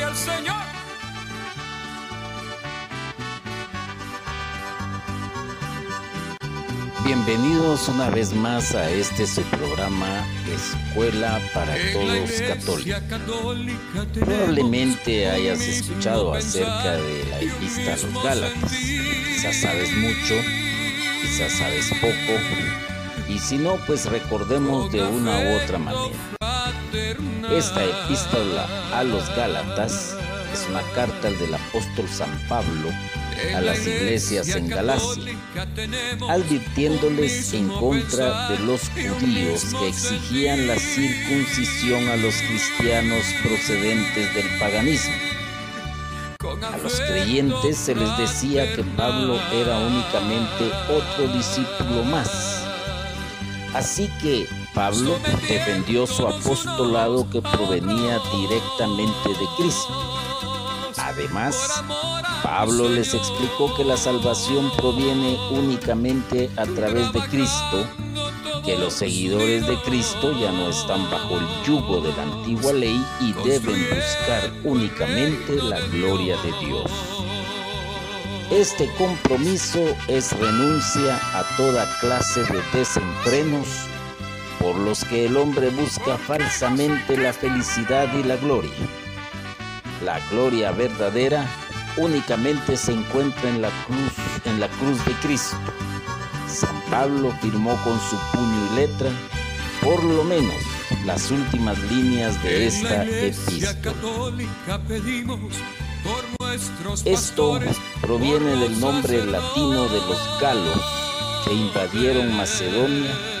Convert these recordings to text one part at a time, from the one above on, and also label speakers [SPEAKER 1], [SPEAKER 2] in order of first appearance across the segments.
[SPEAKER 1] Gloria al Señor.
[SPEAKER 2] Bienvenidos una vez más a este su programa Escuela para Todos Católicos. Probablemente hayas escuchado acerca de la epístola a los Gálatas. Quizás sabes mucho, quizás sabes poco, y si no, pues recordemos de una u otra manera. Esta epístola a los Gálatas es una carta del apóstol San Pablo a las iglesias en Galacia, advirtiéndoles en contra de los judíos que exigían la circuncisión a los cristianos procedentes del paganismo. A los creyentes se les decía que Pablo era únicamente otro discípulo más. Así que Pablo defendió su apostolado que provenía directamente de Cristo. Además, Pablo les explicó que la salvación proviene únicamente a través de Cristo, que los seguidores de Cristo ya no están bajo el yugo de la antigua ley y deben buscar únicamente la gloria de Dios. Este compromiso es renuncia a toda clase de desenfrenos por los que el hombre busca falsamente la felicidad y la gloria. La gloria verdadera únicamente se encuentra en la cruz, en la cruz de Cristo. San Pablo firmó con su puño y letra, por lo menos, las últimas líneas de esta epístola. Esto proviene del nombre latino de los galos que invadieron Macedonia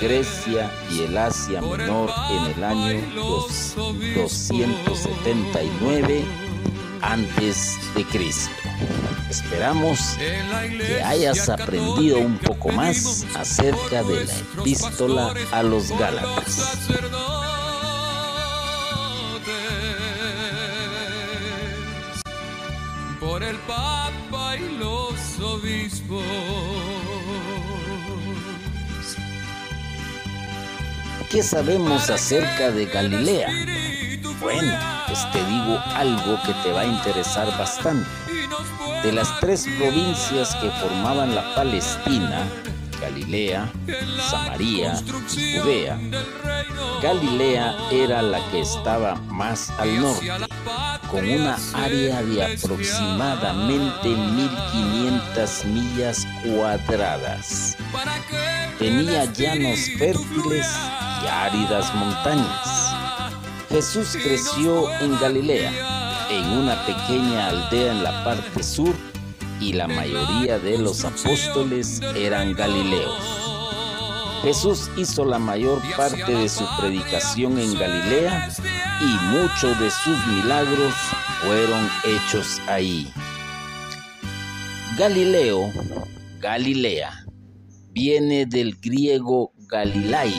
[SPEAKER 2] Grecia y el Asia Menor en el año 279 antes de Cristo. Esperamos que hayas aprendido un poco más acerca de la epístola a los Gálatas. ¿Qué sabemos acerca de Galilea? Bueno, pues te digo algo que te va a interesar bastante. De las tres provincias que formaban la Palestina, Galilea, Samaria y Judea, Galilea era la que estaba más al norte, con una área de aproximadamente 1500 millas cuadradas. Tenía llanos fértiles áridas montañas. Jesús creció en Galilea, en una pequeña aldea en la parte sur, y la mayoría de los apóstoles eran galileos. Jesús hizo la mayor parte de su predicación en Galilea y muchos de sus milagros fueron hechos ahí. Galileo, Galilea, viene del griego Galilai,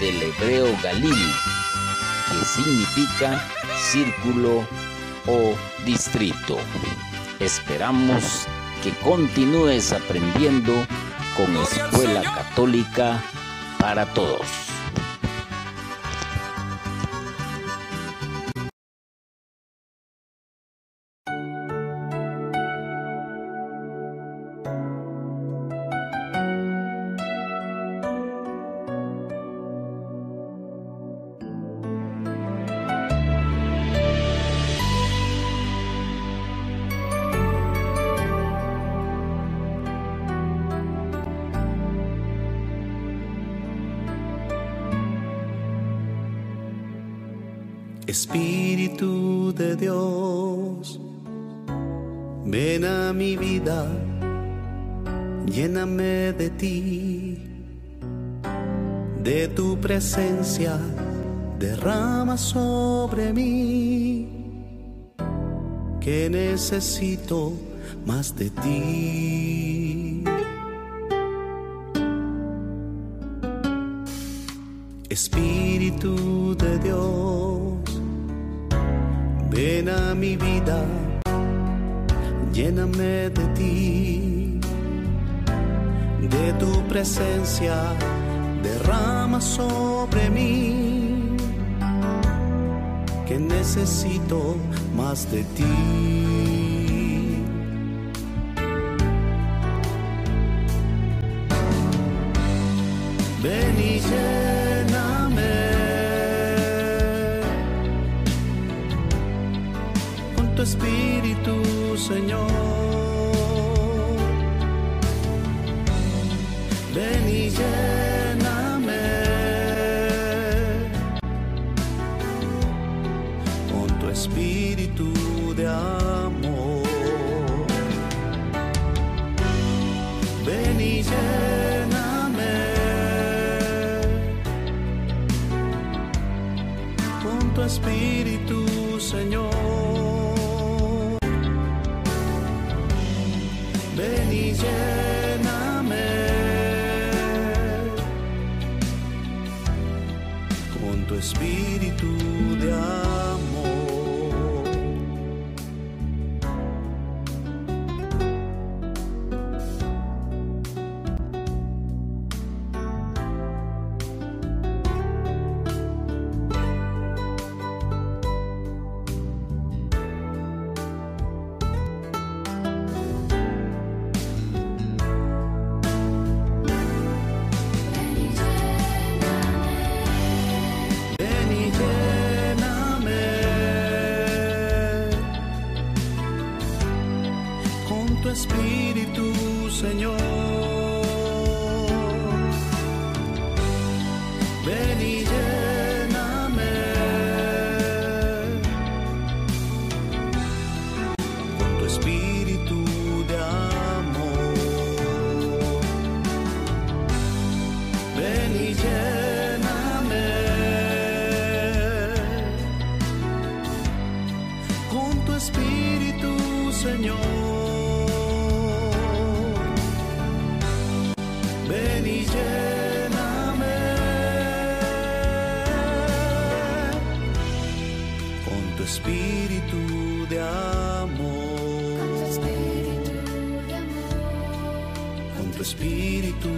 [SPEAKER 2] del hebreo Galil, que significa círculo o distrito. Esperamos que continúes aprendiendo con Escuela Católica para Todos.
[SPEAKER 3] Espíritu de Dios, ven a mi vida, lléname de ti, de tu presencia, derrama sobre mí, que necesito más de ti. Espíritu de Dios, ven a mi vida, lléname de ti, de tu presencia, derrama sobre mí, que necesito más de ti. Ven Señor. Ven y lléname con tu espíritu de amor. Ven y lléname con tu espíritu, Señor. Ven y lléname con tu espíritu de amor. Tu espíritu, Señor. Con tu espíritu de amor. Con tu espíritu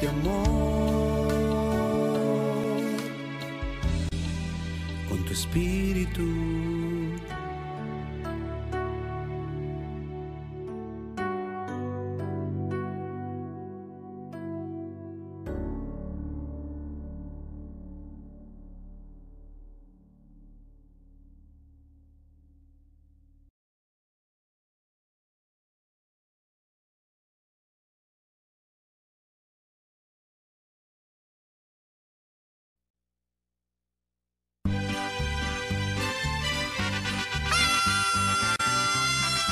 [SPEAKER 3] de amor. Con tu espíritu.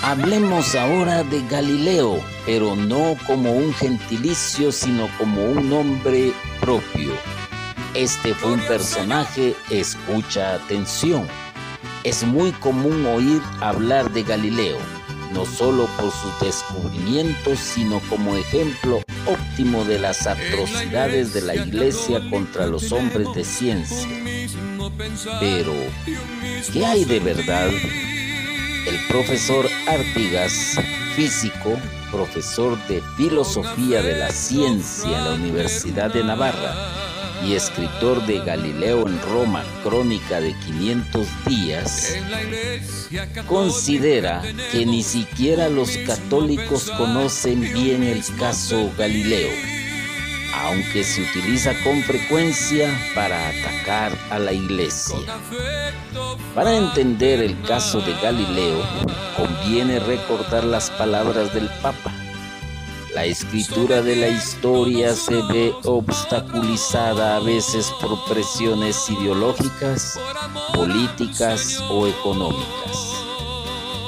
[SPEAKER 2] Hablemos ahora de Galileo, pero no como un gentilicio, sino como un nombre propio. Este fue un personaje, escucha atención. Es muy común oír hablar de Galileo, no solo por sus descubrimientos, sino como ejemplo óptimo de las atrocidades de la iglesia contra los hombres de ciencia. Pero, ¿qué hay de verdad? El profesor Artigas, físico, profesor de filosofía de la ciencia en la Universidad de Navarra y escritor de Galileo en Roma, crónica de 500 días, considera que ni siquiera los católicos conocen bien el caso Galileo, aunque se utiliza con frecuencia para atacar a la iglesia. Para entender el caso de Galileo, conviene recordar las palabras del Papa. La escritura de la historia se ve obstaculizada a veces por presiones ideológicas, políticas o económicas.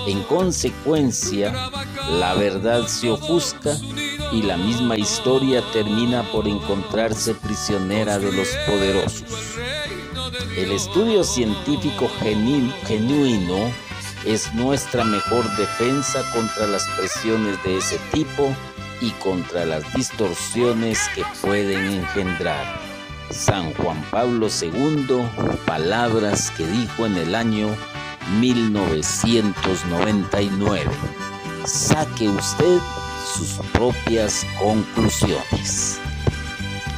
[SPEAKER 2] En consecuencia, la verdad se ofusca y la misma historia termina por encontrarse prisionera de los poderosos. El estudio científico genu- genuino es nuestra mejor defensa contra las presiones de ese tipo y contra las distorsiones que pueden engendrar. San Juan Pablo II, palabras que dijo en el año 1999. Saque usted sus propias conclusiones.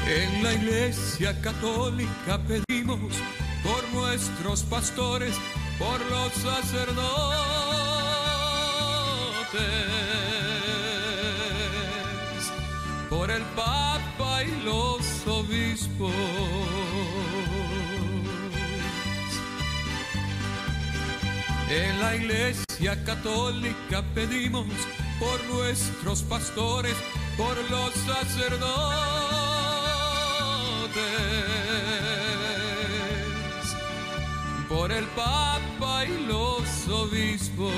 [SPEAKER 1] En la Iglesia Católica pedimos por nuestros pastores por los sacerdotes, por el Papa y los obispos. En la Iglesia Católica pedimos por nuestros pastores, por los sacerdotes por el Papa y los obispos.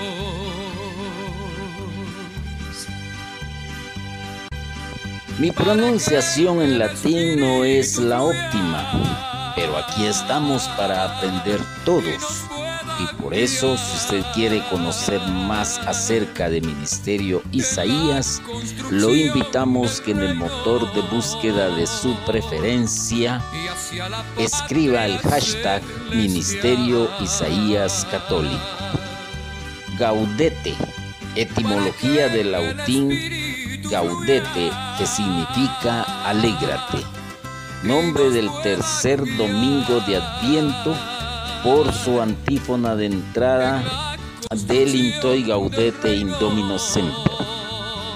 [SPEAKER 2] Mi pronunciación en latín no es la óptima, pero aquí estamos para aprender todos y por eso, si usted quiere conocer más acerca de Ministerio Isaías, lo invitamos que en el motor de búsqueda de su preferencia escriba el hashtag Ministerio Isaías Católico. Gaudete, etimología del latín gaudete, que significa alégrate. Nombre del tercer domingo de Adviento por su antífona de entrada del Intoy Gaudete Indomino Semper.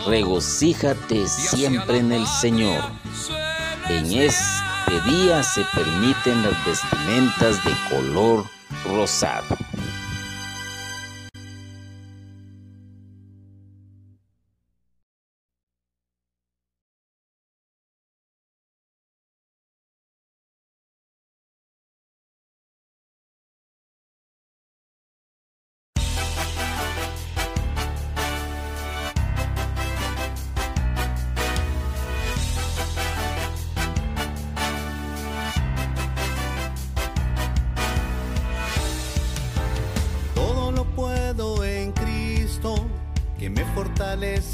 [SPEAKER 2] Regocíjate siempre en el Señor. En este día se permiten las vestimentas de color rosado.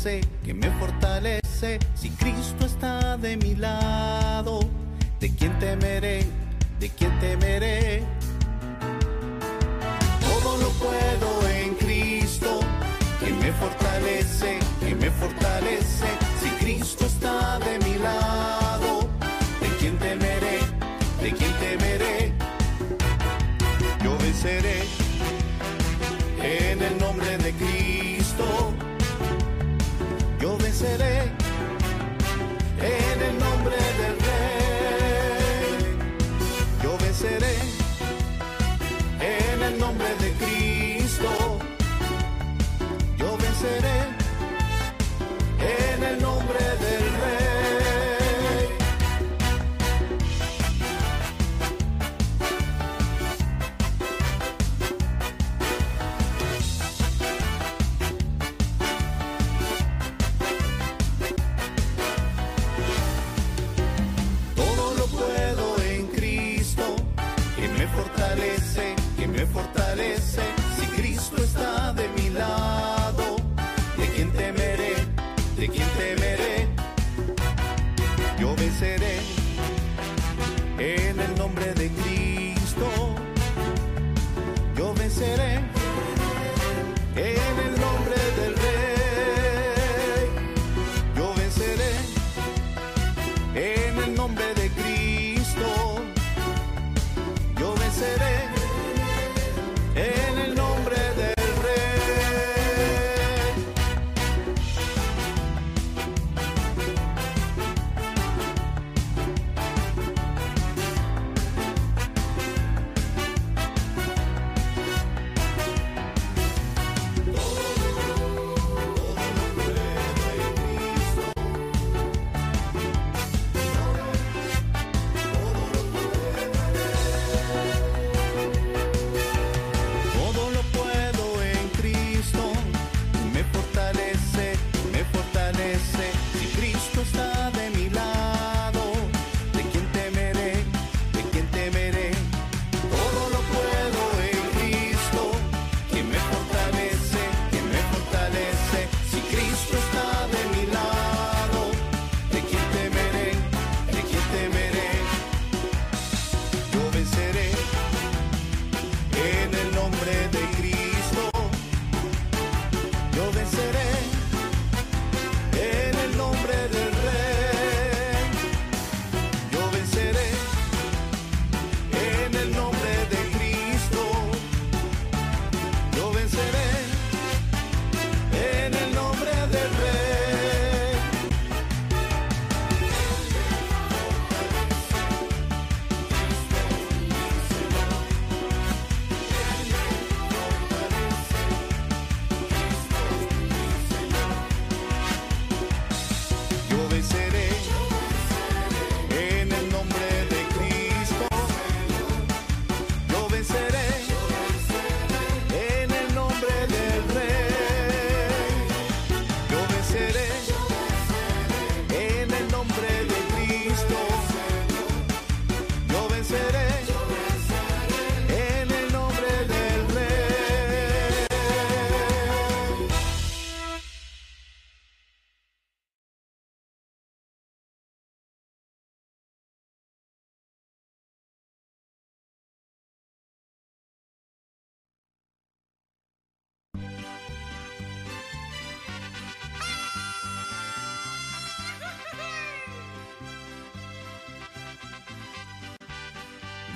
[SPEAKER 3] Que me fortalece. Si Cristo está de mi lado, ¿de quién temeré? ¿De quién temeré? Todo lo puedo en Cristo, que me fortalece, que me fortalece. Si Cristo está de mi lado, ¿de quién temeré? ¿De quién temeré? Yo venceré en el nombre de Cristo me fortalece.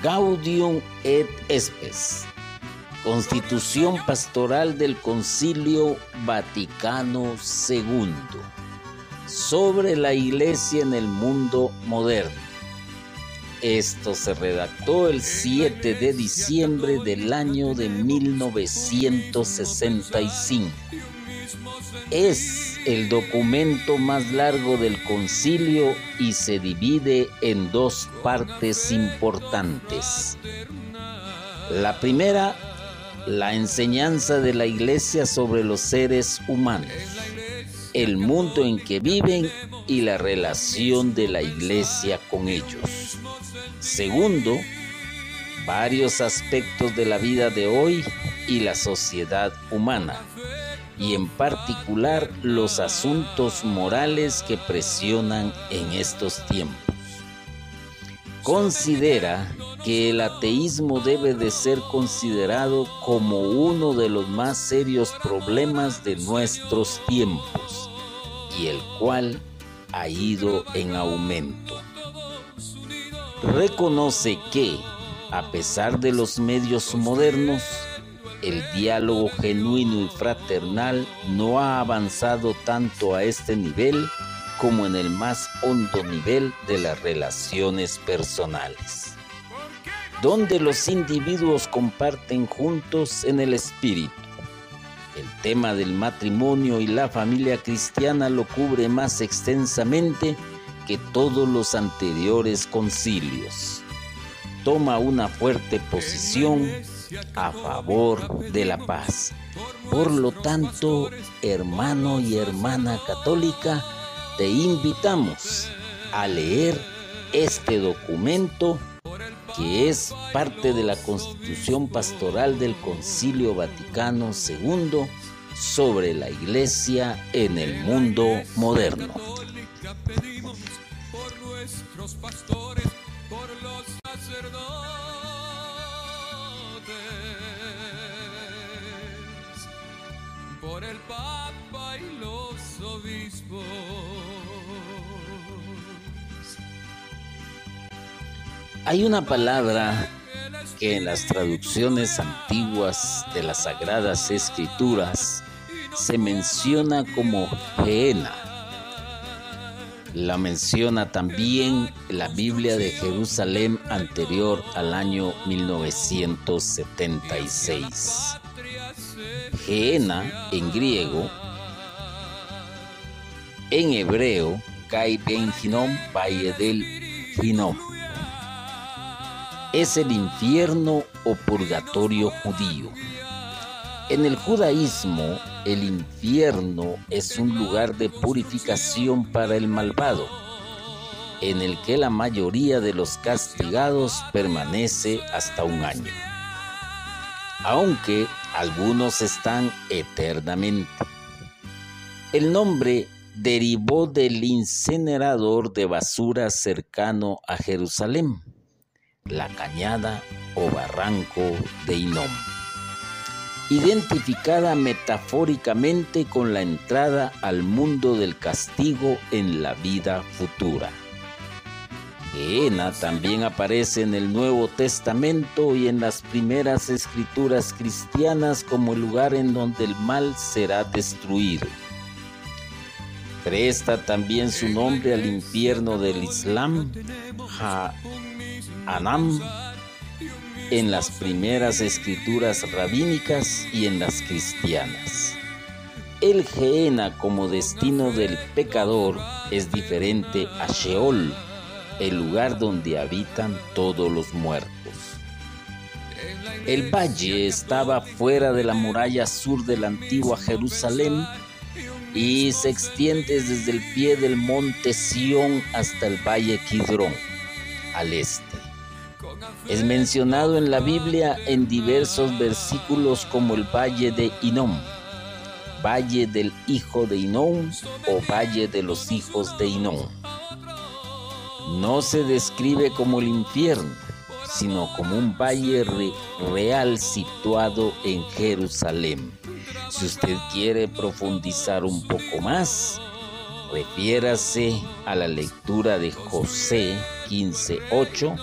[SPEAKER 2] Gaudium et Spes, Constitución Pastoral del Concilio Vaticano II, sobre la Iglesia en el mundo moderno. Esto se redactó el 7 de diciembre del año de 1965. Es el documento más largo del concilio y se divide en dos partes importantes. La primera, la enseñanza de la iglesia sobre los seres humanos, el mundo en que viven y la relación de la iglesia con ellos. Segundo, varios aspectos de la vida de hoy y la sociedad humana y en particular los asuntos morales que presionan en estos tiempos. Considera que el ateísmo debe de ser considerado como uno de los más serios problemas de nuestros tiempos y el cual ha ido en aumento. Reconoce que, a pesar de los medios modernos, el diálogo genuino y fraternal no ha avanzado tanto a este nivel como en el más hondo nivel de las relaciones personales, donde los individuos comparten juntos en el espíritu. El tema del matrimonio y la familia cristiana lo cubre más extensamente que todos los anteriores concilios. Toma una fuerte posición a favor de la paz. Por lo tanto, hermano y hermana católica, te invitamos a leer este documento que es parte de la Constitución Pastoral del Concilio Vaticano II sobre la Iglesia en el mundo moderno.
[SPEAKER 1] Por el Papa y los obispos.
[SPEAKER 2] Hay una palabra que en las traducciones antiguas de las Sagradas Escrituras se menciona como Geena. La menciona también la Biblia de Jerusalén anterior al año 1976. En griego, en hebreo, Kai Valle del. Es el infierno o purgatorio judío. En el judaísmo, el infierno es un lugar de purificación para el malvado, en el que la mayoría de los castigados permanece hasta un año. Aunque algunos están eternamente. El nombre derivó del incinerador de basura cercano a Jerusalén, la cañada o barranco de Inom, identificada metafóricamente con la entrada al mundo del castigo en la vida futura. Geena también aparece en el Nuevo Testamento y en las primeras escrituras cristianas como el lugar en donde el mal será destruido. Presta también su nombre al infierno del Islam, Anam, en las primeras escrituras rabínicas y en las cristianas. El Geena como destino del pecador es diferente a Sheol, el lugar donde habitan todos los muertos. El valle estaba fuera de la muralla sur de la antigua Jerusalén y se extiende desde el pie del monte Sión hasta el valle Kidrón, al este. Es mencionado en la Biblia en diversos versículos como el valle de Inom, valle del hijo de Inom o valle de los hijos de Inom no se describe como el infierno, sino como un valle real situado en Jerusalén. Si usted quiere profundizar un poco más, refiérase a la lectura de José 15.8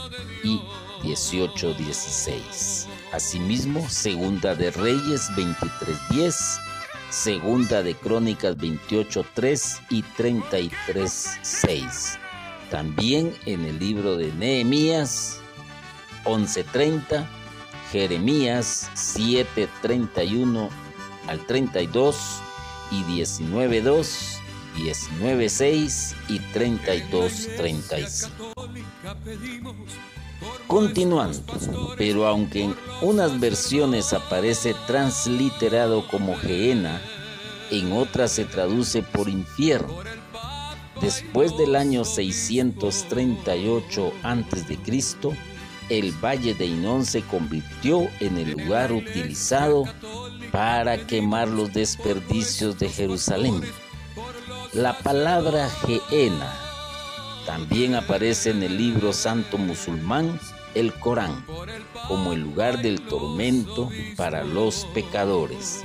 [SPEAKER 2] y 18, 16. Asimismo, Segunda de Reyes 23, 10, Segunda de Crónicas 28, 3 y 33, 6. También en el libro de Nehemías 11:30, Jeremías 7:31 al 32 y 19:2, 19:6 y 32:35. Continuando, pero aunque en unas versiones aparece transliterado como Geena, en otras se traduce por infierno. Después del año 638 a.C., el valle de Inón se convirtió en el lugar utilizado para quemar los desperdicios de Jerusalén. La palabra Geena también aparece en el libro santo musulmán, el Corán, como el lugar del tormento para los pecadores,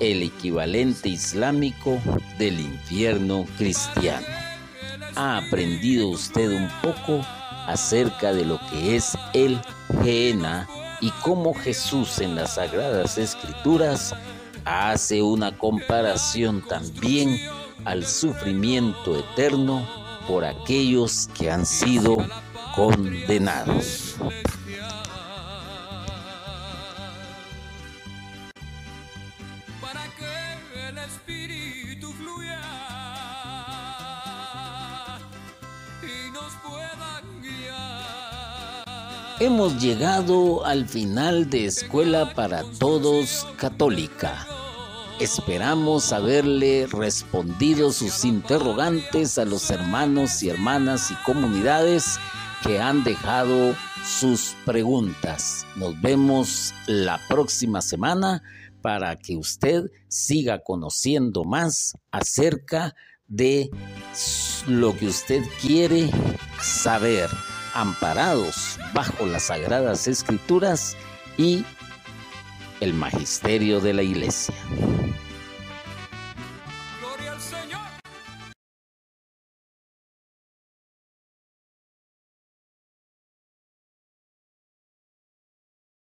[SPEAKER 2] el equivalente islámico del infierno cristiano. ¿Ha aprendido usted un poco acerca de lo que es el Geena y cómo Jesús en las Sagradas Escrituras hace una comparación también al sufrimiento eterno por aquellos que han sido condenados. Hemos llegado al final de Escuela para Todos Católica. Esperamos haberle respondido sus interrogantes a los hermanos y hermanas y comunidades que han dejado sus preguntas. Nos vemos la próxima semana para que usted siga conociendo más acerca de lo que usted quiere saber, amparados bajo las sagradas escrituras y el magisterio de la iglesia.